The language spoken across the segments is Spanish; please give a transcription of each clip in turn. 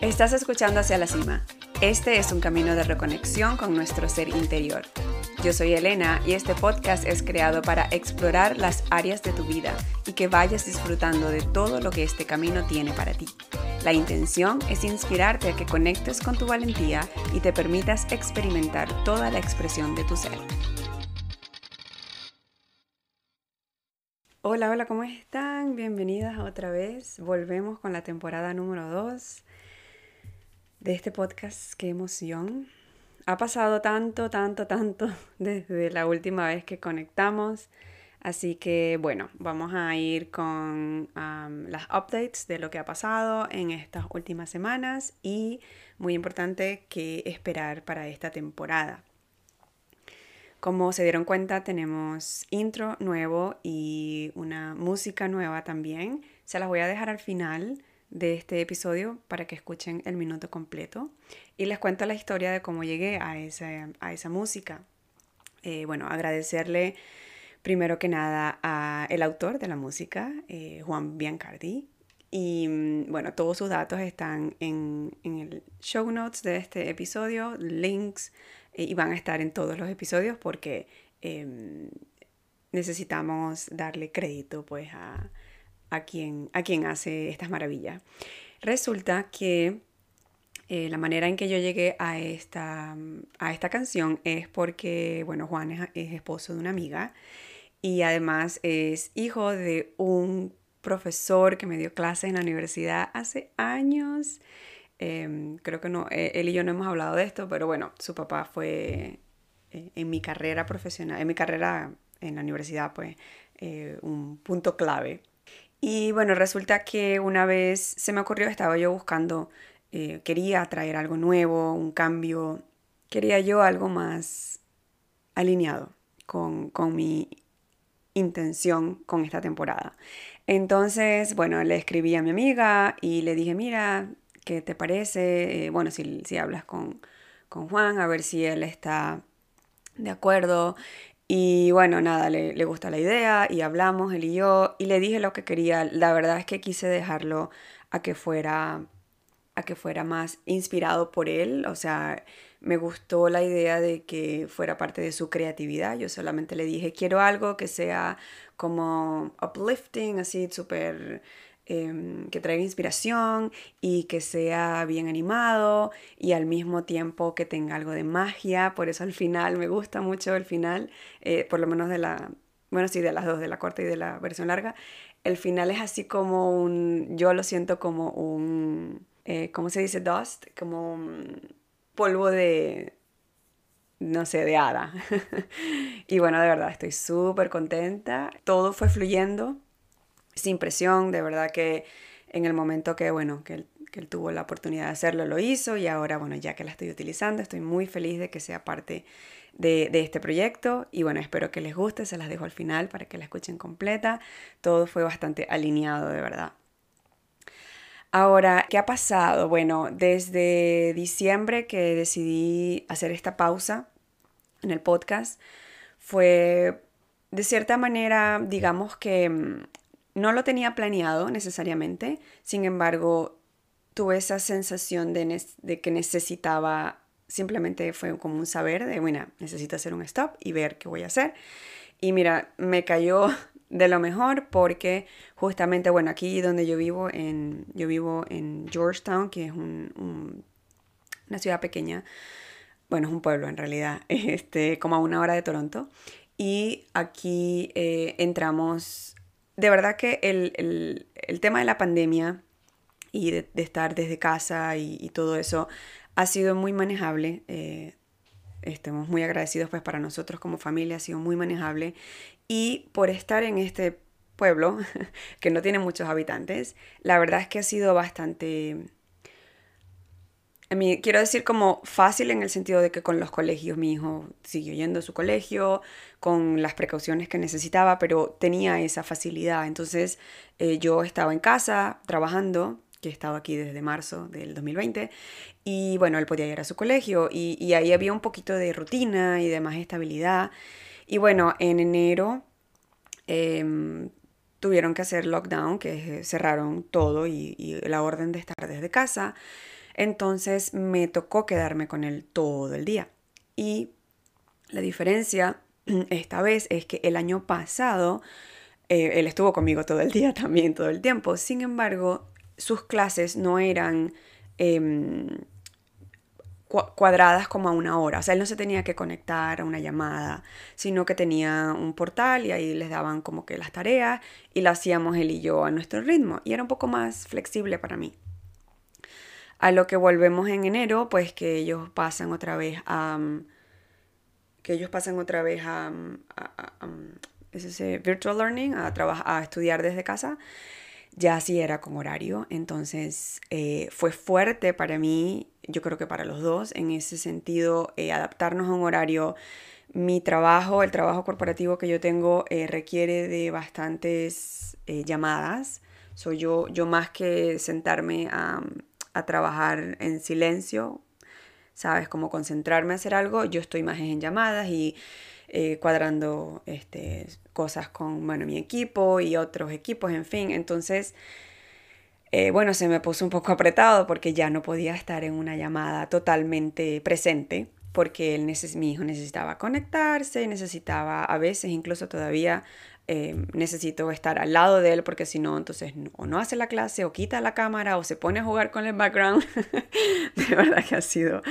Estás escuchando Hacia la Cima. Este es un camino de reconexión con nuestro ser interior. Yo soy Elena y este podcast es creado para explorar las áreas de tu vida y que vayas disfrutando de todo lo que este camino tiene para ti. La intención es inspirarte a que conectes con tu valentía y te permitas experimentar toda la expresión de tu ser. Hola, hola, ¿cómo están? Bienvenidas otra vez. Volvemos con la temporada número 2 de este podcast. Qué emoción. Ha pasado tanto, tanto, tanto desde la última vez que conectamos. Así que bueno, vamos a ir con las updates de lo que ha pasado en estas últimas semanas y muy importante qué esperar para esta temporada. Como se dieron cuenta, tenemos intro nuevo y una música nueva también. Se las voy a dejar al final de este episodio para que escuchen el minuto completo. Y les cuento la historia de cómo llegué a, a esa música. Eh, bueno, agradecerle primero que nada al autor de la música, eh, Juan Biancardi. Y mm, bueno, todos sus datos están en, en el show notes de este episodio, links eh, y van a estar en todos los episodios porque em, necesitamos darle crédito pues a, a, quien, a quien hace estas maravillas. Resulta que eh, la manera en que yo llegué a esta, a esta canción es porque, bueno, Juan es, es esposo de una amiga y además es hijo de un profesor que me dio clase en la universidad hace años Em, creo que no, eh, él y yo no hemos hablado de esto, pero bueno, su papá fue eh, en mi carrera profesional, en mi carrera en la universidad, pues un punto clave. Y bueno, resulta que una vez se me ocurrió, estaba yo buscando, quería traer algo nuevo, un cambio, quería yo algo más alineado con, con mi intención con esta temporada. Entonces, bueno, le escribí a mi amiga y le dije, mira, ¿qué te parece? Eh, bueno, si, si hablas con, con, Juan, a ver si él está de acuerdo. Y bueno, nada, le, le, gusta la idea y hablamos él y yo y le dije lo que quería. La verdad es que quise dejarlo a que fuera a que fuera más inspirado por él, o sea, me gustó la idea de que fuera parte de su creatividad. Yo solamente le dije, quiero algo que sea como uplifting, así súper Em, que traiga inspiración y que sea bien animado y al mismo tiempo que tenga algo de magia. Por eso al final me gusta mucho el final, eh, por lo menos de la, bueno, sí, de las dos, de la corta y de la versión larga. El final es así como un, yo lo siento como un, eh, ¿cómo se dice? Dust, como un polvo de, no sé, de hada. y bueno, de verdad, estoy súper contenta. Todo fue fluyendo sin presión, de verdad que en el momento que, bueno, que él, tuvo la oportunidad de hacerlo, lo hizo y ahora, bueno, ya que la estoy utilizando, estoy muy feliz de que sea parte de, de, este proyecto y bueno, espero que les guste, se las dejo al final para que la escuchen completa. Todo fue bastante alineado, de verdad. Ahora, ¿qué ha pasado? Bueno, desde diciembre que decidí hacer esta pausa en el podcast, fue de cierta manera, digamos que mm, no lo tenía planeado necesariamente, sin embargo, tuve esa sensación de, que necesitaba, simplemente fue como un saber de, bueno, necesito hacer un stop y ver qué voy a hacer. Y mira, me cayó de lo mejor porque justamente, bueno, aquí donde yo vivo, en, yo vivo en Georgetown, que es una ciudad pequeña, bueno, es un pueblo en realidad, este, como a una hora de Toronto. Y aquí eh, entramos de verdad que el, tema de la pandemia y de, estar desde casa y, todo eso ha sido muy manejable. Eh, estamos muy agradecidos pues para nosotros como familia, ha sido muy manejable. Y por estar en este pueblo, que no tiene muchos habitantes, la verdad es que ha sido bastante a mí, quiero decir como fácil en el sentido de que con los colegios mi hijo siguió yendo a su colegio con las precauciones que necesitaba, pero tenía esa facilidad. Entonces eh, yo estaba en casa trabajando, que he estado aquí desde marzo del 2020, y bueno, él podía ir a su colegio y, ahí había un poquito de rutina y de más estabilidad. Y bueno, en enero em, tuvieron que hacer lockdown, que cerraron todo y la orden de estar desde casa. Entonces me tocó quedarme con él todo el día. Y la diferencia esta vez es que el año pasado eh, él estuvo conmigo todo el día también, todo el tiempo. Sin embargo, sus clases no eran em, cuadradas como a una hora. O sea, él no se tenía que conectar a una llamada, sino que tenía un portal y ahí les daban como que las tareas y las hacíamos él y yo a nuestro ritmo. Y era un poco más flexible para mí. A lo que volvemos en enero, pues que ellos pasan otra vez a... que ellos pasan otra vez a, ese virtual learning, a, a estudiar desde casa, ya sí era con horario. Entonces eh, fue fuerte para mí, yo creo que para los dos, en ese sentido, eh, adaptarnos a un horario. Mi trabajo, el trabajo corporativo que yo tengo, eh, requiere de bastantes llamadas. Soy yo, yo más que sentarme a, a trabajar en silencio, ¿sabes? Como concentrarme a hacer algo, yo estoy más en llamadas y eh, cuadrando este, cosas con bueno, mi equipo y otros equipos, en fin. Entonces, eh, bueno, se me puso un poco apretado porque ya no podía estar en una llamada totalmente presente porque él mi hijo necesitaba conectarse, necesitaba a veces incluso todavía eh, necesito estar al lado de él porque si no, entonces o no hace la clase o quita la cámara o se pone a jugar con el background. de verdad que ha sido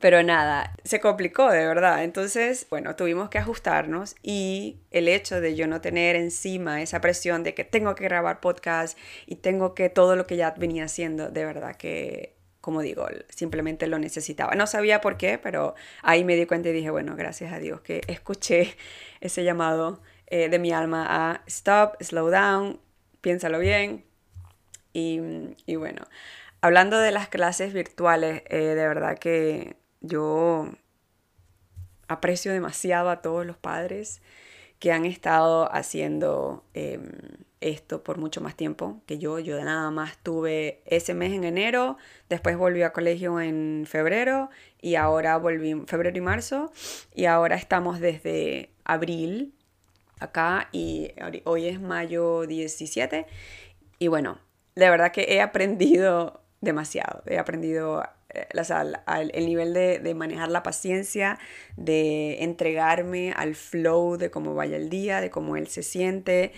pero nada, se complicó de verdad. Entonces, bueno, tuvimos que ajustarnos y el hecho de yo no tener encima esa presión de que tengo que grabar podcast y tengo que todo lo que ya venía haciendo, de verdad que, como digo, simplemente lo necesitaba. No sabía por qué, pero ahí me di cuenta y dije, bueno, gracias a Dios que escuché ese llamado eh, de mi alma a stop, slow down, piénsalo bien. Y, y bueno, Hablando de las clases virtuales, eh, de verdad que yo aprecio demasiado a todos los padres que han estado haciendo em, esto por mucho más tiempo que yo. Yo nada más tuve ese mes en enero, después volví a colegio en febrero y ahora volví en febrero y marzo y ahora estamos desde abril acá y hoy es mayo 17 y bueno, de verdad que he aprendido demasiado. He aprendido eh, el nivel de, de, manejar la paciencia, de entregarme al flow de cómo vaya el día, de cómo él se siente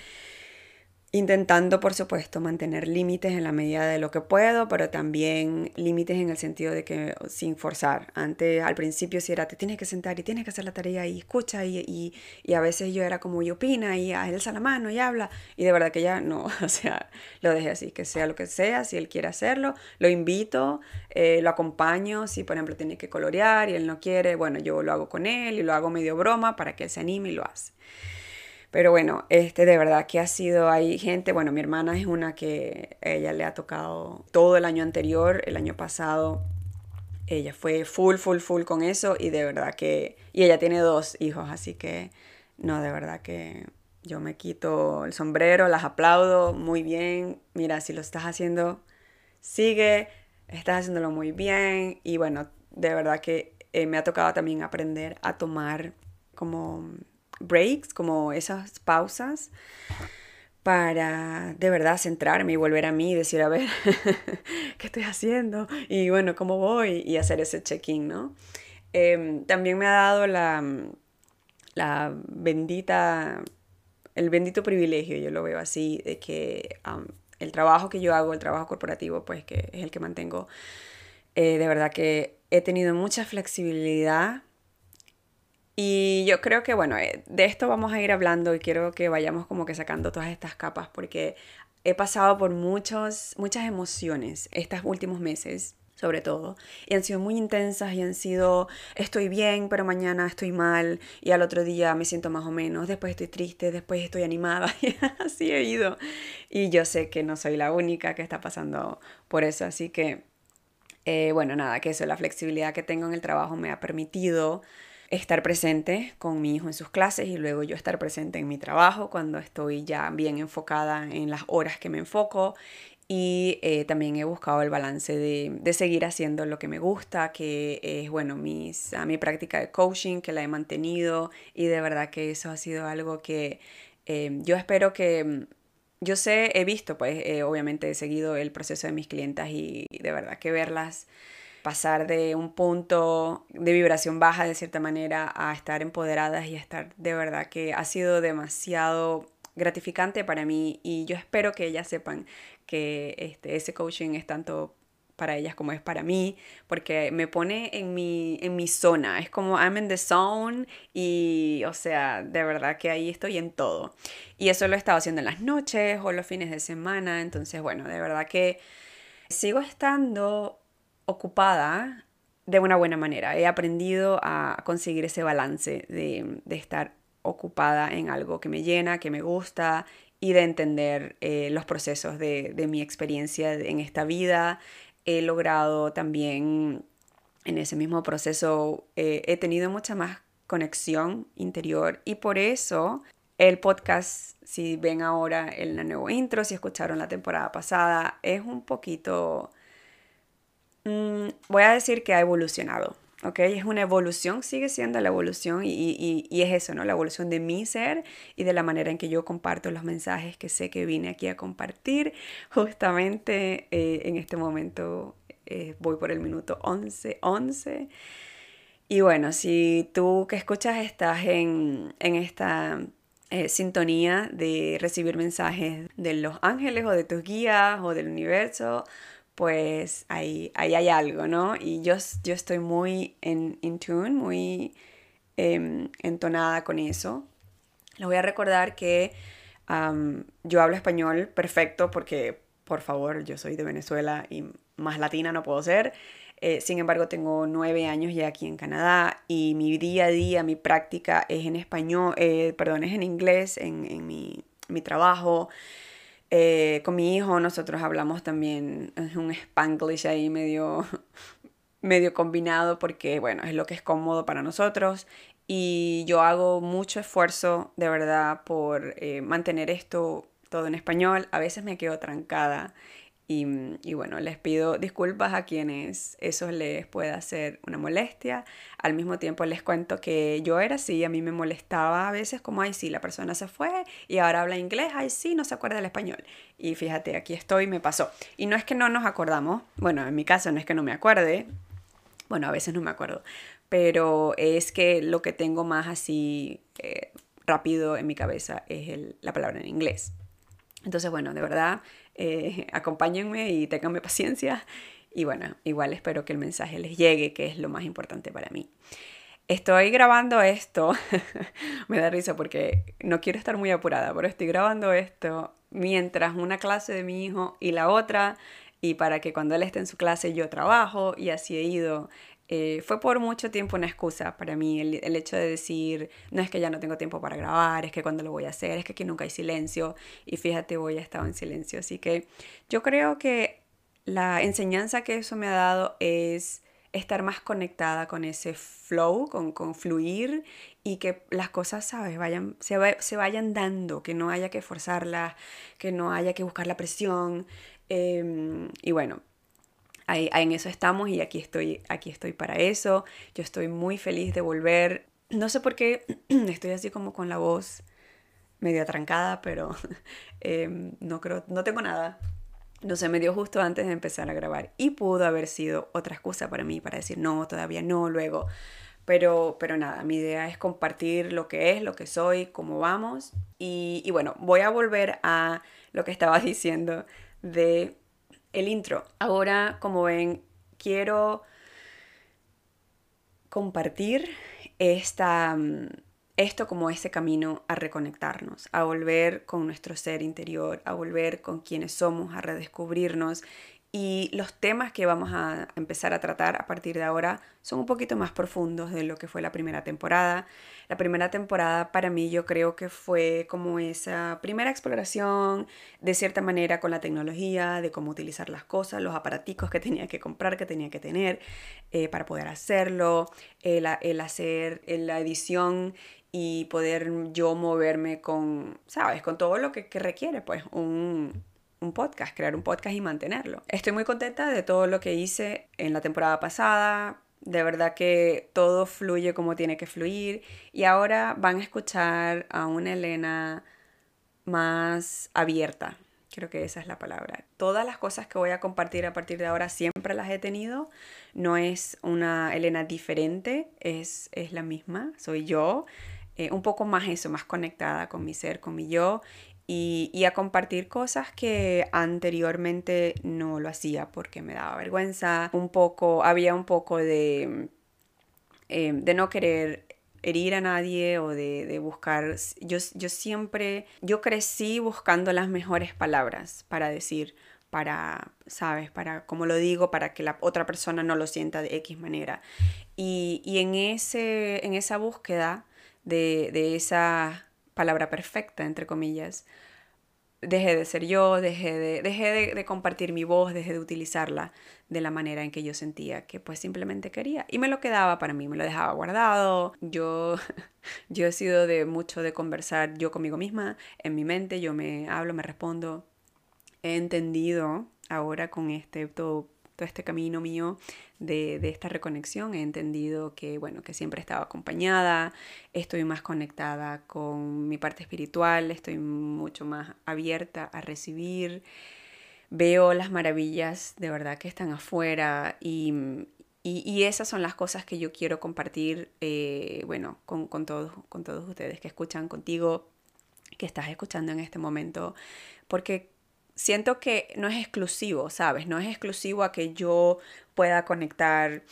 intentando, por supuesto, mantener límites en la medida de lo que puedo, pero también límites en el sentido de que sin forzar. Antes, al principio, si era, te tienes que sentar y tienes que hacer la tarea y escucha y, y, y a veces yo era como, y opina y alza la mano y habla. Y de verdad que ya no, o sea, lo dejé así, que sea lo que sea, si él quiere hacerlo, lo invito, eh, lo acompaño, si por ejemplo tiene que colorear y él no quiere, bueno, yo lo hago con él y lo hago medio broma para que él se anime y lo hace. Pero bueno, este de verdad que ha sido, hay gente, bueno, mi hermana es una que ella le ha tocado todo el año anterior, el año pasado, ella fue full, full, full con eso y de verdad que, y ella tiene dos hijos, así que no, de verdad que yo me quito el sombrero, las aplaudo muy bien, mira, si lo estás haciendo, sigue, estás haciéndolo muy bien y bueno, de verdad que eh, me ha tocado también aprender a tomar como breaks, como esas pausas, para de verdad centrarme y volver a mí y decir, a ver, ¿qué estoy haciendo? Y bueno, ¿cómo voy? Y hacer ese check-in, ¿no? Em, también me ha dado la, la bendita, el bendito privilegio, yo lo veo así, de que el trabajo que yo hago, el trabajo corporativo, pues que es el que mantengo, eh, de verdad que he tenido mucha flexibilidad y yo creo que, bueno, eh, de esto vamos a ir hablando y quiero que vayamos como que sacando todas estas capas porque he pasado por muchos, muchas emociones estos últimos meses sobre todo, y han sido muy intensas y han sido estoy bien, pero mañana estoy mal y al otro día me siento más o menos, después estoy triste, después estoy animada y así he ido. Y yo sé que no soy la única que está pasando por eso, así que, eh, bueno, nada, que eso, la flexibilidad que tengo en el trabajo me ha permitido estar presente con mi hijo en sus clases y luego yo estar presente en mi trabajo cuando estoy ya bien enfocada en las horas que me enfoco. Y eh, también he buscado el balance de, de, seguir haciendo lo que me gusta, que es, bueno, mis, a mi práctica de coaching, que la he mantenido y de verdad que eso ha sido algo que eh, yo espero que yo sé, he visto, pues eh, obviamente he seguido el proceso de mis clientas y de verdad que verlas pasar de un punto de vibración baja de cierta manera a estar empoderadas y a estar de verdad que ha sido demasiado gratificante para mí y yo espero que ellas sepan que este, ese coaching es tanto para ellas como es para mí, porque me pone en mi, en mi zona, es como I'm in the zone y, o sea, de verdad que ahí estoy en todo. Y eso lo he estado haciendo en las noches o los fines de semana, entonces, bueno, de verdad que sigo estando ocupada de una buena manera. He aprendido a conseguir ese balance de, estar ocupada en algo que me llena, que me gusta y de entender eh, los procesos de, de, mi experiencia en esta vida, he logrado también en ese mismo proceso, eh, he tenido mucha más conexión interior y por eso el podcast, si ven ahora el nuevo intro, si escucharon la temporada pasada, es un poquito, mm, voy a decir que ha evolucionado. ¿ok? Es una evolución, sigue siendo la evolución y, y, y, es eso, ¿no? La evolución de mi ser y de la manera en que yo comparto los mensajes que sé que vine aquí a compartir. Justamente eh, en este momento eh, voy por el minuto 11, 11. Y bueno, si tú que escuchas estás en, en esta eh, sintonía de recibir mensajes de los ángeles o de tus guías o del universo, pues ahí, ahí hay algo, ¿no? Y yo, yo estoy muy en in tune, muy em, entonada con eso. Les voy a recordar que yo hablo español perfecto porque, por favor, yo soy de Venezuela y más latina no puedo ser. Eh, sin embargo, tengo nueve años ya aquí en Canadá y mi día a día, mi práctica es en español, eh, perdón, es en inglés, en, en mi, mi trabajo. Eh, con mi hijo nosotros hablamos también, un spanglish ahí medio, medio combinado porque, bueno, es lo que es cómodo para nosotros y yo hago mucho esfuerzo de verdad por eh, mantener esto todo en español. A veces me quedo trancada y, y, bueno, les pido disculpas a quienes eso les pueda ser una molestia. Al mismo tiempo les cuento que yo era así, a mí me molestaba a veces como, ay, sí, la persona se fue y ahora habla inglés, ay, sí, no se acuerda el español. Y fíjate, aquí estoy, me pasó. Y no es que no nos acordamos, bueno, en mi caso no es que no me acuerde, bueno, a veces no me acuerdo, pero es que lo que tengo más así eh, rápido en mi cabeza es el, la palabra en inglés. Entonces, bueno, de verdad, eh, acompáñenme y tenganme paciencia. Y bueno, igual espero que el mensaje les llegue, que es lo más importante para mí. Estoy grabando esto, me da risa porque no quiero estar muy apurada, pero estoy grabando esto mientras una clase de mi hijo y la otra, y para que cuando él esté en su clase yo trabajo, y así he ido eh, fue por mucho tiempo una excusa para mí el, el, hecho de decir, no es que ya no tengo tiempo para grabar, es que cuando lo voy a hacer, es que aquí nunca hay silencio y fíjate, hoy he estado en silencio. Así que yo creo que la enseñanza que eso me ha dado es estar más conectada con ese flow, con, con fluir y que las cosas, ¿sabes?, vayan, se, se vayan dando, que no haya que forzarlas, que no haya que buscar la presión. Eh, y bueno, Ahí, en eso estamos y aquí estoy, aquí estoy para eso. Yo estoy muy feliz de volver. No sé por qué estoy así como con la voz medio atrancada, pero eh, no creo, no tengo nada. No sé, me dio justo antes de empezar a grabar y pudo haber sido otra excusa para mí para decir no, todavía no, luego. Pero, pero nada, mi idea es compartir lo que es, lo que soy, cómo vamos. Y, y bueno, voy a volver a lo que estaba diciendo de el intro. Ahora, como ven, quiero compartir esta, mm, esto como ese camino a reconectarnos, a volver con nuestro ser interior, a volver con quienes somos, a redescubrirnos y los temas que vamos a empezar a tratar a partir de ahora son un poquito más profundos de lo que fue la primera temporada. La primera temporada para mí yo creo que fue como esa primera exploración de cierta manera con la tecnología, de cómo utilizar las cosas, los aparaticos que tenía que comprar, que tenía que tener eh, para poder hacerlo, el, el hacer la edición y poder yo moverme con, ¿sabes? Con todo lo que, que requiere pues un, un podcast, crear un podcast y mantenerlo. Estoy muy contenta de todo lo que hice en la temporada pasada. De verdad que todo fluye como tiene que fluir. Y ahora van a escuchar a una Elena más abierta. Creo que esa es la palabra. Todas las cosas que voy a compartir a partir de ahora siempre las he tenido. No es una Elena diferente, es, es la misma, soy yo. Eh, un poco más eso, más conectada con mi ser, con mi yo. Y, a compartir cosas que anteriormente no lo hacía porque me daba vergüenza. Un poco, había un poco de, eh, de no querer herir a nadie o de, buscar, yo, yo siempre, yo crecí buscando las mejores palabras para decir, para, ¿sabes? Para, como lo digo, para que la otra persona no lo sienta de X manera. Y, y en, ese, en esa búsqueda de, de esa palabra perfecta, entre comillas, dejé de ser yo, dejé, de, dejé de, compartir mi voz, dejé de utilizarla de la manera en que yo sentía que pues simplemente quería. Y me lo quedaba para mí, me lo dejaba guardado. Yo, yo he sido de mucho de conversar yo conmigo misma, en mi mente, yo me hablo, me respondo. He entendido ahora con este todo todo este camino mío de, de, esta reconexión he entendido que, bueno, que siempre estaba acompañada, estoy más conectada con mi parte espiritual, estoy mucho más abierta a recibir, veo las maravillas de verdad que están afuera y, y, esas son las cosas que yo quiero compartir, eh, bueno, con, con, todos, con todos ustedes que escuchan contigo, que estás escuchando en este momento, porque siento que no es exclusivo, ¿sabes? No es exclusivo a que yo pueda conectar,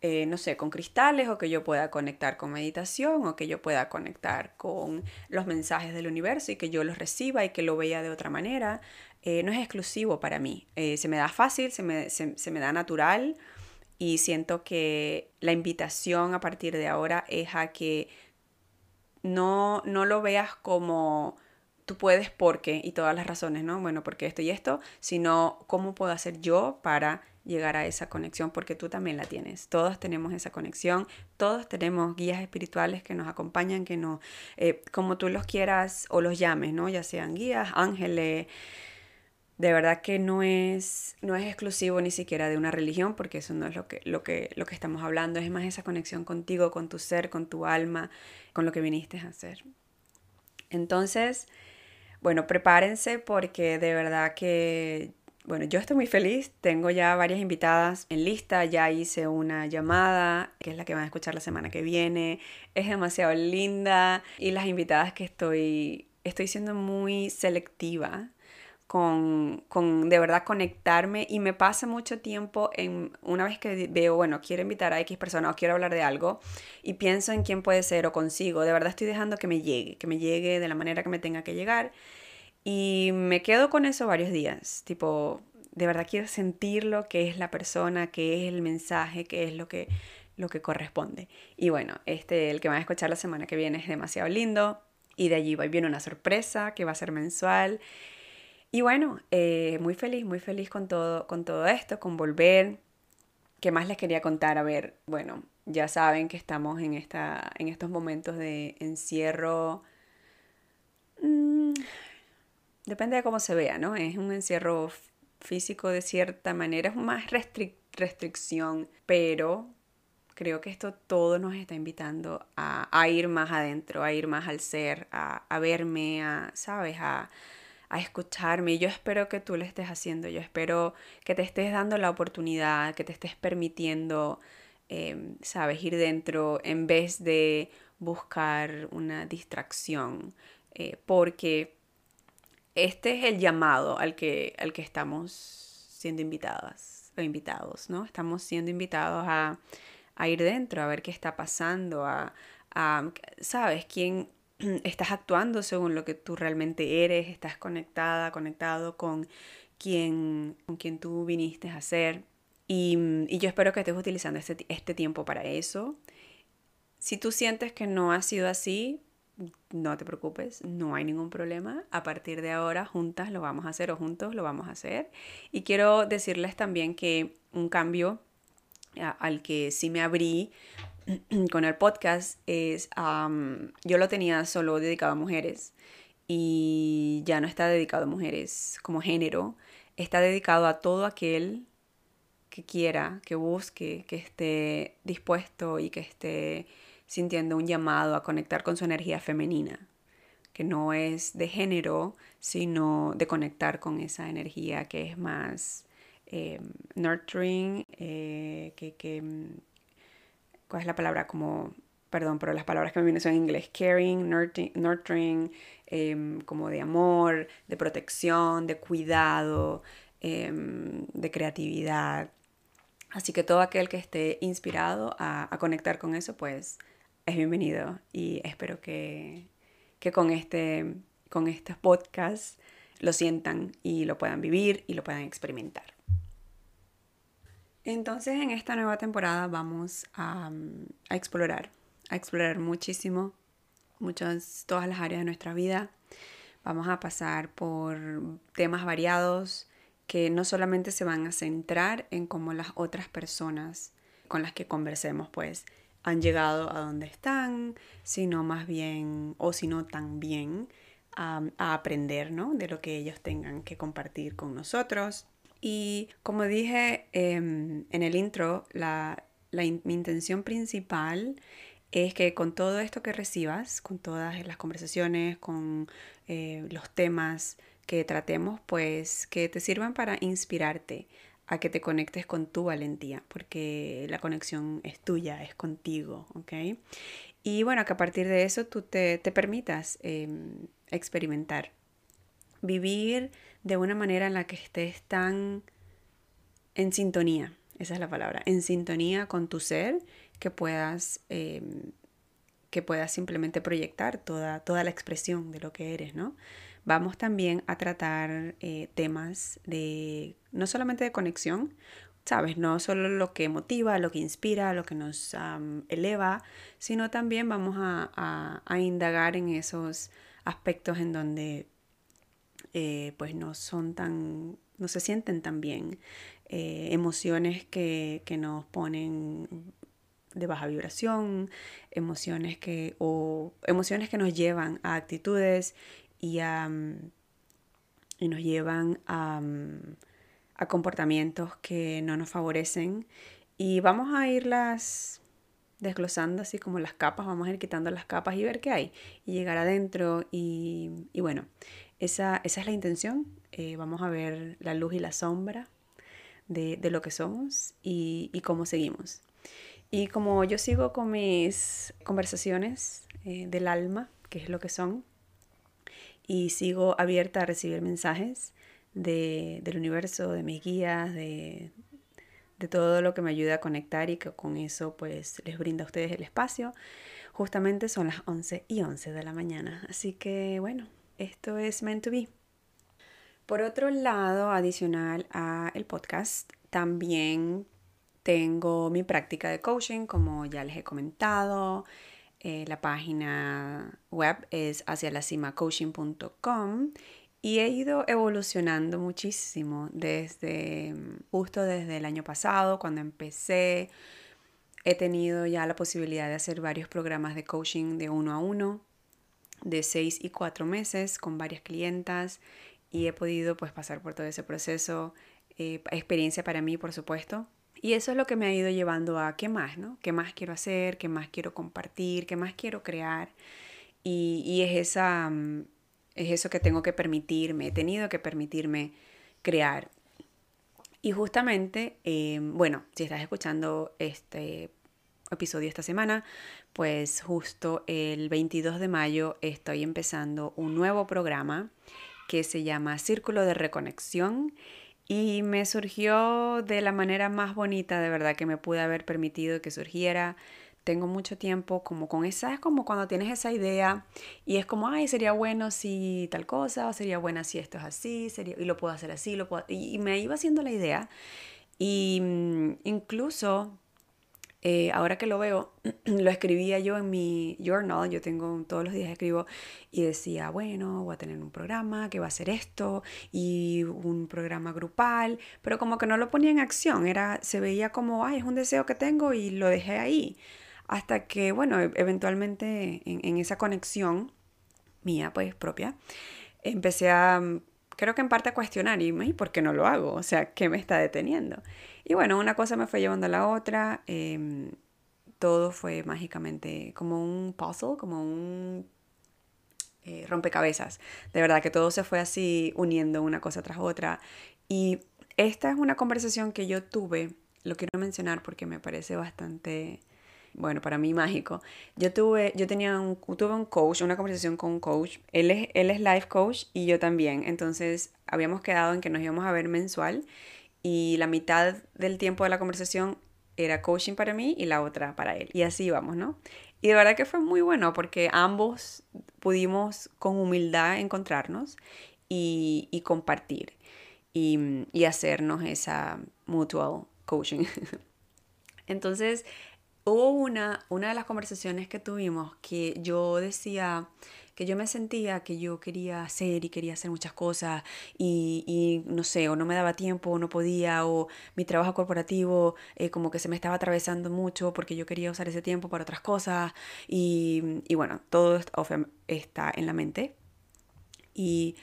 eh, no sé, con cristales o que yo pueda conectar con meditación o que yo pueda conectar con los mensajes del universo y que yo los reciba y que lo vea de otra manera. Eh, no es exclusivo para mí. Eh, se me da fácil, se me, se, me da natural y siento que la invitación a partir de ahora es a que no, no lo veas como tú puedes porque, y todas las razones, ¿no? Bueno, porque esto y esto, sino cómo puedo hacer yo para llegar a esa conexión, porque tú también la tienes. Todos tenemos esa conexión, todos tenemos guías espirituales que nos acompañan, que nos, eh, como tú los quieras o los llames, ¿no? Ya sean guías, ángeles. De verdad que no es, no es exclusivo ni siquiera de una religión, porque eso no es lo que, lo, que, lo que estamos hablando, es más esa conexión contigo, con tu ser, con tu alma, con lo que viniste a hacer. Entonces, bueno, prepárense porque de verdad que, bueno, yo estoy muy feliz. Tengo ya varias invitadas en lista. Ya hice una llamada, que es la que van a escuchar la semana que viene. Es demasiado linda. Y las invitadas que estoy, estoy siendo muy selectiva con, con, de verdad conectarme. Y me pasa mucho tiempo en una vez que veo, bueno, quiero invitar a X persona o quiero hablar de algo y pienso en quién puede ser o consigo, de verdad estoy dejando que me llegue, que me llegue de la manera que me tenga que llegar. Y me quedo con eso varios días, tipo, de verdad quiero sentir lo que es la persona, qué es el mensaje, qué es lo que, lo que corresponde. Y bueno, este, el que va a escuchar la semana que viene es demasiado lindo. Y de allí viene una sorpresa que va a ser mensual y bueno, eh, muy feliz, muy feliz con todo, con todo esto, con volver. ¿Qué más les quería contar? A ver, bueno, ya saben que estamos en, esta, en estos momentos de encierro. Mm, depende de cómo se vea, ¿no? Es un encierro físico de cierta manera, es más restricción, pero creo que esto todo nos está invitando a, a, ir más adentro, a ir más al ser, a, a verme, a, ¿sabes? A, a escucharme. Y yo espero que tú lo estés haciendo. Yo espero que te estés dando la oportunidad, que te estés permitiendo, em, sabes, ir dentro en vez de buscar una distracción. Eh, porque este es el llamado al que, al que estamos siendo invitadas o invitados, ¿no? Estamos siendo invitados a, a ir dentro, a ver qué está pasando, a, a ¿sabes? ¿Quién, estás actuando según lo que tú realmente eres, estás conectada, conectado con quien, con quien tú viniste a ser. Y, y yo espero que estés utilizando este, este tiempo para eso. Si tú sientes que no ha sido así, no te preocupes, no hay ningún problema. A partir de ahora, juntas lo vamos a hacer o juntos lo vamos a hacer. Y quiero decirles también que un cambio al que sí me abrí con el podcast es, yo lo tenía solo dedicado a mujeres y ya no está dedicado a mujeres como género, está dedicado a todo aquel que quiera, que busque, que esté dispuesto y que esté sintiendo un llamado a conectar con su energía femenina, que no es de género, sino de conectar con esa energía que es más eh, nurturing, eh, que, mm, ¿cuál es la palabra? Como, perdón, pero las palabras que me vienen son en inglés, caring, nurturing, em, como de amor, de protección, de cuidado, em, de creatividad. Así que todo aquel que esté inspirado a, a conectar con eso, pues es bienvenido y espero que, que con, este, con estos podcasts lo sientan y lo puedan vivir y lo puedan experimentar. Entonces en esta nueva temporada vamos a, a explorar, a explorar muchísimo, muchas, todas las áreas de nuestra vida. Vamos a pasar por temas variados que no solamente se van a centrar en cómo las otras personas con las que conversemos pues han llegado a donde están, sino más bien, o si no también, a, aprender ¿no? de lo que ellos tengan que compartir con nosotros. Y como dije em, en el intro, la, mi intención principal es que con todo esto que recibas, con todas las conversaciones, con eh, los temas que tratemos, pues que te sirvan para inspirarte, a que te conectes con tu valentía, porque la conexión es tuya, es contigo, ¿ok? Y bueno, que a partir de eso tú te, permitas em, experimentar, vivir de una manera en la que estés tan en sintonía, esa es la palabra, en sintonía con tu ser, que puedas, em, que puedas simplemente proyectar toda, toda la expresión de lo que eres, ¿no? Vamos también a tratar eh, temas de, no solamente de conexión, ¿sabes? No solo lo que motiva, lo que inspira, lo que nos eleva, sino también vamos a, indagar en esos aspectos en donde eh, pues no son tan, no se sienten tan bien, eh, emociones que, que, nos ponen de baja vibración, emociones que, o emociones que nos llevan a actitudes y, y nos llevan a, a, comportamientos que no nos favorecen. Y vamos a irlas desglosando así como las capas, vamos a ir quitando las capas y ver qué hay. Y llegar adentro y, y bueno, esa, esa, es la intención. Eh, vamos a ver la luz y la sombra de, de lo que somos y, y, cómo seguimos. Y como yo sigo con mis conversaciones eh, del alma, que es lo que son, y sigo abierta a recibir mensajes de, del universo, de mis guías, de, de todo lo que me ayuda a conectar y que con eso pues les brinda a ustedes el espacio. Justamente son las 11 y 11 de la mañana, así que bueno, esto es meant to be. Por otro lado, adicional a el podcast, también tengo mi práctica de coaching, como ya les he comentado. Eh, la página web es hacia la cima coaching.com y he ido evolucionando muchísimo desde justo desde el año pasado cuando empecé. He tenido ya la posibilidad de hacer varios programas de coaching de uno a uno, de seis y cuatro meses con varias clientas y he podido pues pasar por todo ese proceso. Eh, experiencia para mí, por supuesto, y eso es lo que me ha ido llevando a qué más, ¿no? ¿Qué más quiero hacer? ¿Qué más quiero compartir? ¿Qué más quiero crear? Y, y es, esa, mm, es eso que tengo que permitirme, he tenido que permitirme crear. Y justamente, em, bueno, si estás escuchando este episodio esta semana, pues justo el 22 de mayo estoy empezando un nuevo programa que se llama Círculo de Reconexión y me surgió de la manera más bonita, de verdad, que me pude haber permitido que surgiera. Tengo mucho tiempo como con esa, es como cuando tienes esa idea y es como, ay, sería bueno si tal cosa, o sería buena si esto es así, sería, y lo puedo hacer así, lo puedo, y, me iba haciendo la idea. Y mm, incluso eh, ahora que lo veo, lo escribía yo en mi journal, yo tengo todos los días escribo y decía, bueno, voy a tener un programa que va a ser esto y un programa grupal, pero como que no lo ponía en acción, era, se veía como, ay, es un deseo que tengo y lo dejé ahí. Hasta que, bueno, e-, eventualmente en, en esa conexión mía, pues propia, empecé a creo que en parte a cuestionar, ¿y por qué no lo hago? O sea, ¿qué me está deteniendo? Y bueno, una cosa me fue llevando a la otra, em, todo fue mágicamente como un puzzle, como un eh, rompecabezas. De verdad que todo se fue así uniendo una cosa tras otra. Y esta es una conversación que yo tuve, lo quiero mencionar porque me parece bastante, bueno, para mí mágico. Yo tuve, yo tenía un, tuve un coach, una conversación con un coach. Él es, él es life coach y yo también. Entonces habíamos quedado en que nos íbamos a ver mensual y la mitad del tiempo de la conversación era coaching para mí y la otra para él. Y así íbamos, ¿no? Y de verdad que fue muy bueno porque ambos pudimos con humildad encontrarnos y, compartir y, y, hacernos esa mutual coaching. Entonces, hubo una, una de las conversaciones que tuvimos que yo decía, que yo me sentía que yo quería hacer y quería hacer muchas cosas y, y no sé, o no me daba tiempo, o no podía, o mi trabajo corporativo eh, como que se me estaba atravesando mucho porque yo quería usar ese tiempo para otras cosas y, y bueno, todo está en la mente. Y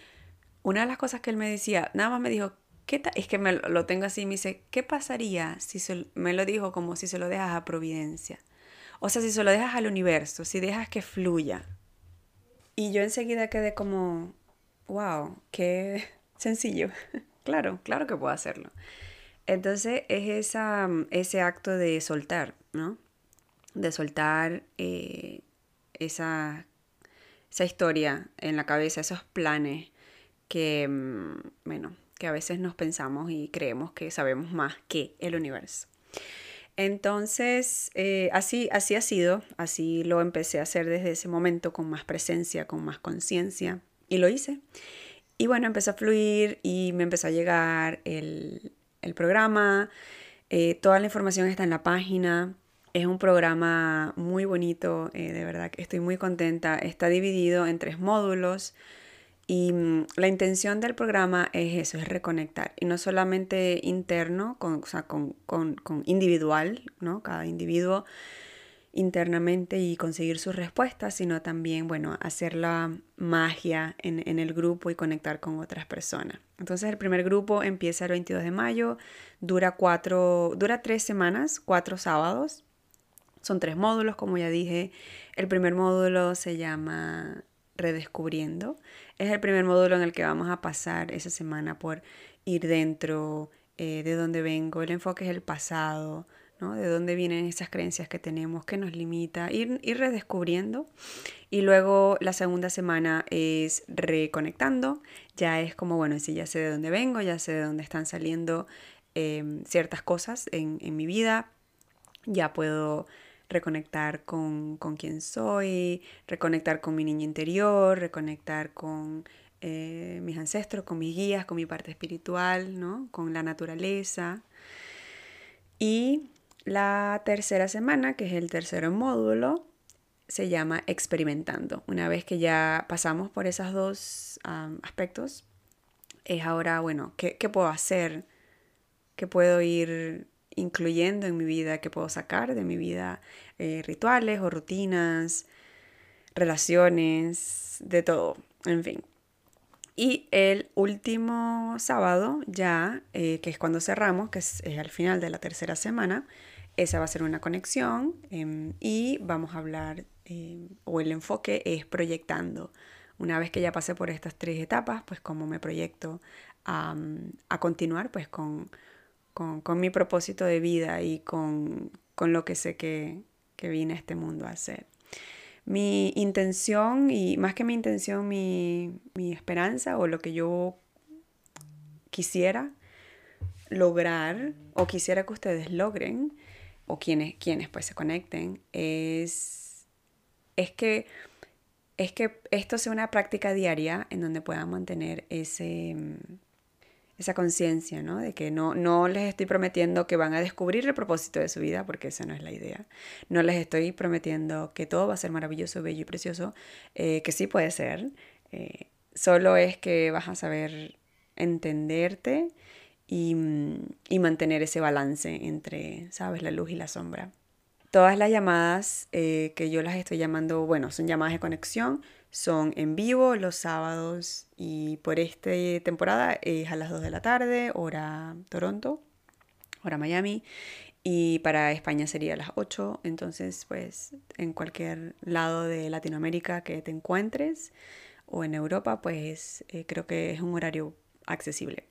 una de las cosas que él me decía, nada más me dijo, ¿qué es que me lo tengo así, me dice, ¿qué pasaría si se, me lo dijo como si se lo dejas a Providencia? O sea, si se lo dejas al universo, si dejas que fluya. Y yo enseguida quedé como, wow, qué sencillo. claro, claro que puedo hacerlo. Entonces es esa, ese acto de soltar, ¿no? De soltar eh, esa, esa historia en la cabeza, esos planes que, mm, bueno, que a veces nos pensamos y creemos que sabemos más que el universo. Entonces, eh, así, así ha sido, así lo empecé a hacer desde ese momento con más presencia, con más conciencia, y lo hice. Y bueno, empezó a fluir y me empezó a llegar el, programa, eh, toda la información está en la página, es un programa muy bonito, eh, de verdad que estoy muy contenta, está dividido en tres módulos. Y mm, la intención del programa es eso, es reconectar. Y no solamente interno, con, o sea, con, con, con, individual, ¿no? Cada individuo internamente y conseguir sus respuestas, sino también, bueno, hacer la magia en, en, el grupo y conectar con otras personas. Entonces el primer grupo empieza el 22 de mayo, dura, cuatro, dura tres semanas, cuatro sábados. Son tres módulos, como ya dije. El primer módulo se llama Redescubriendo es el primer módulo en el que vamos a pasar esa semana por ir dentro eh, de dónde vengo. El enfoque es el pasado, ¿no? De dónde vienen esas creencias que tenemos, que nos limita, ir, ir redescubriendo. Y luego la segunda semana es reconectando. Ya es como, bueno, si ya sé de dónde vengo, ya sé de dónde están saliendo em, ciertas cosas en mi vida, ya puedo reconectar con, con quién soy, reconectar con mi niña interior, reconectar con eh, mis ancestros, con mis guías, con mi parte espiritual, ¿no? con la naturaleza. Y la tercera semana, que es el tercer módulo, se llama experimentando. Una vez que ya pasamos por esos dos aspectos, es ahora, bueno, ¿qué, ¿qué, puedo hacer? ¿Qué puedo ir incluyendo en mi vida, que puedo sacar de mi vida, eh, rituales o rutinas, relaciones, de todo, en fin. Y el último sábado, ya, eh, que es cuando cerramos, que es, al final de la tercera semana, esa va a ser una conexión em, y vamos a hablar, em, o el enfoque es proyectando. Una vez que ya pasé por estas tres etapas, pues cómo me proyecto a, a continuar pues con, con, mi propósito de vida y con, con lo que sé que, que vine a este mundo a hacer. Mi intención, y más que mi intención, mi, mi esperanza o lo que yo quisiera lograr o quisiera que ustedes logren o quienes, quienes pues se conecten es, es que es que esto sea una práctica diaria en donde puedan mantener ese, esa conciencia, ¿no? De que no, no les estoy prometiendo que van a descubrir el propósito de su vida, porque esa no es la idea. No les estoy prometiendo que todo va a ser maravilloso, bello y precioso, eh, que sí puede ser. Eh, solo es que vas a saber entenderte y, y, mantener ese balance entre, ¿sabes?, la luz y la sombra. Todas las llamadas eh, que yo las estoy llamando, bueno, son llamadas de conexión, son en vivo los sábados y por esta temporada es a las 2 de la tarde, hora Toronto, hora Miami. Y para España sería a las 8. Entonces, pues en cualquier lado de Latinoamérica que te encuentres o en Europa, pues eh, creo que es un horario accesible.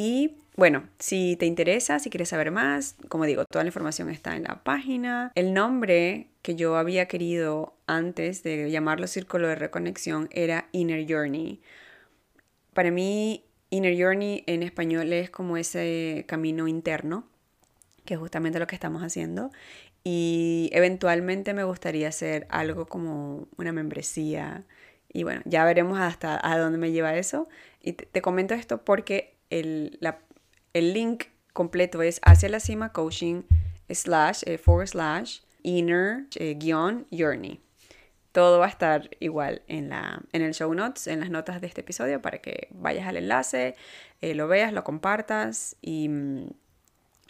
Y bueno, si te interesa, si quieres saber más, como digo, toda la información está en la página. El nombre que yo había querido antes de llamarlo Círculo de Reconexión era Inner Journey. Para mí, Inner Journey en español es como ese camino interno, que es justamente lo que estamos haciendo. Y eventualmente me gustaría hacer algo como una membresía. Y bueno, ya veremos hasta a dónde me lleva eso. Y te, comento esto porque el, el, link completo es hacia la cima coaching slash eh, forward slash inner eh, guion journey. Todo va a estar igual en, la, en el show notes, en las notas de este episodio, para que vayas al enlace, eh, lo veas, lo compartas y,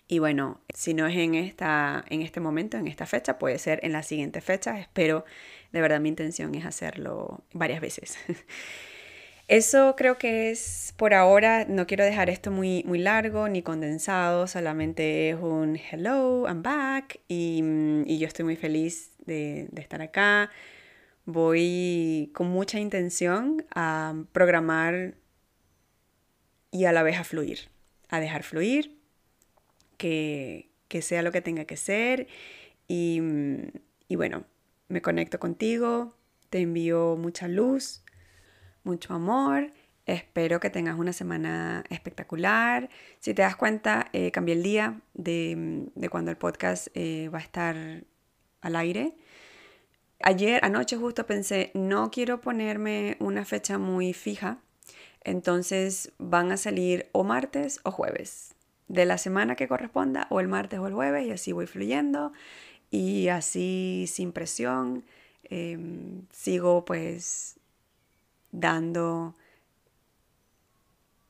y, bueno, si no es en, esta, en este momento, en esta fecha, puede ser en la siguiente fecha. Espero, de verdad mi intención es hacerlo varias veces. Eso creo que es por ahora, no quiero dejar esto muy, muy largo ni condensado, solamente es un hello, I'm back y, y yo estoy muy feliz de, de, estar acá. Voy con mucha intención a programar y a la vez a fluir, a dejar fluir, que, que sea lo que tenga que ser y, y bueno, me conecto contigo, te envío mucha luz mucho amor. Espero que tengas una semana espectacular. Si te das cuenta, eh, cambié el día de, cuando el podcast eh, va a estar al aire. Ayer, anoche justo pensé, no quiero ponerme una fecha muy fija. Entonces van a salir o martes o jueves de la semana que corresponda, o el martes o el jueves, y así voy fluyendo y así sin presión. Em, sigo pues dando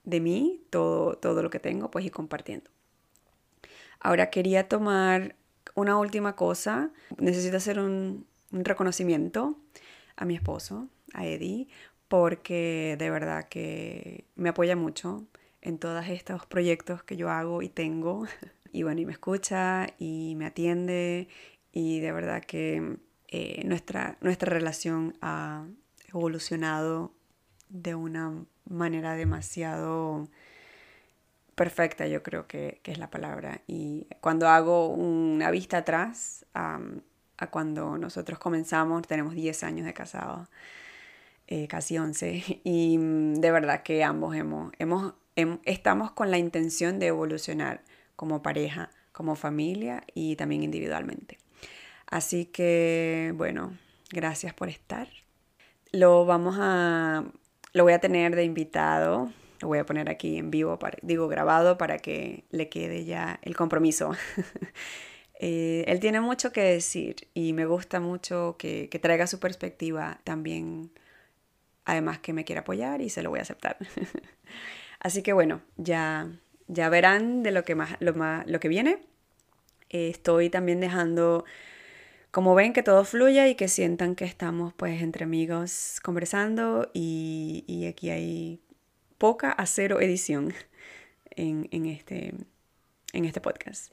de mí todo, todo lo que tengo, pues y compartiendo. Ahora quería tomar una última cosa. Necesito hacer un, reconocimiento a mi esposo, a Eddie, porque de verdad que me apoya mucho en todos estos proyectos que yo hago y tengo. Y bueno, y me escucha y me atiende y de verdad que eh, nuestra, nuestra relación ha, evolucionado de una manera demasiado perfecta, yo creo que, es la palabra. Y cuando hago una vista atrás a, cuando nosotros comenzamos, tenemos 10 años de casados, eh, casi 11, y mm, de verdad que ambos hemos, hemos, estamos con la intención de evolucionar como pareja, como familia y también individualmente. Así que, bueno, gracias por estar. Lo vamos a, lo voy a tener de invitado, lo voy a poner aquí en vivo, para, digo grabado para que le quede ya el compromiso. Eh, él tiene mucho que decir y me gusta mucho que, que, traiga su perspectiva también, además que me quiere apoyar y se lo voy a aceptar. Así que bueno, ya, ya verán de lo que, más, lo, más, lo que viene. Eh, estoy también dejando como ven, que todo fluya y que sientan que estamos pues entre amigos conversando y, aquí hay poca a cero edición en, este, en este podcast.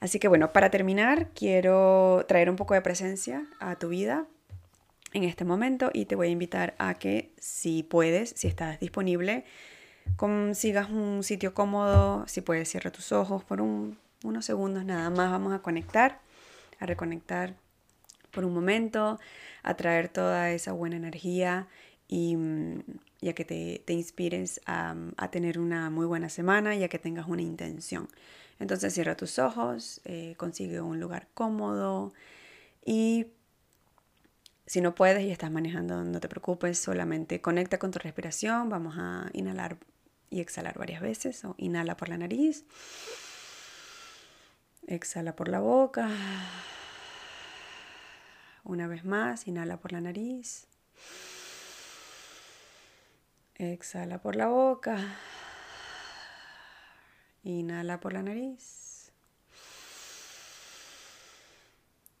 Así que bueno, para terminar, quiero traer un poco de presencia a tu vida en este momento y te voy a invitar a que si puedes, si estás disponible, consigas un sitio cómodo, si puedes cierra tus ojos por unos segundos nada más, vamos a conectar, a reconectar por un momento, a traer toda esa buena energía y, mm, ya que te, inspires a, tener una muy buena semana y a que tengas una intención. Entonces cierra tus ojos, eh, consigue un lugar cómodo y si no puedes y estás manejando, no te preocupes, solamente conecta con tu respiración. Vamos a inhalar y exhalar varias veces. O inhala por la nariz, exhala por la boca. Una vez más, inhala por la nariz. Exhala por la boca. Inhala por la nariz.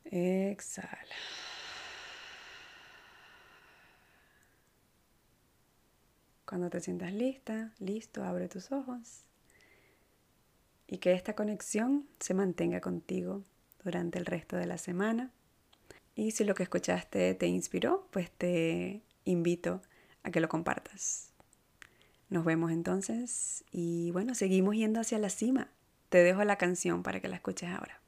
Exhala. Cuando te sientas lista, listo, abre tus ojos y que esta conexión se mantenga contigo durante el resto de la semana y si lo que escuchaste te inspiró, pues te invito a que lo compartas. Nos vemos entonces y bueno, seguimos yendo hacia la cima. Te dejo la canción para que la escuches ahora.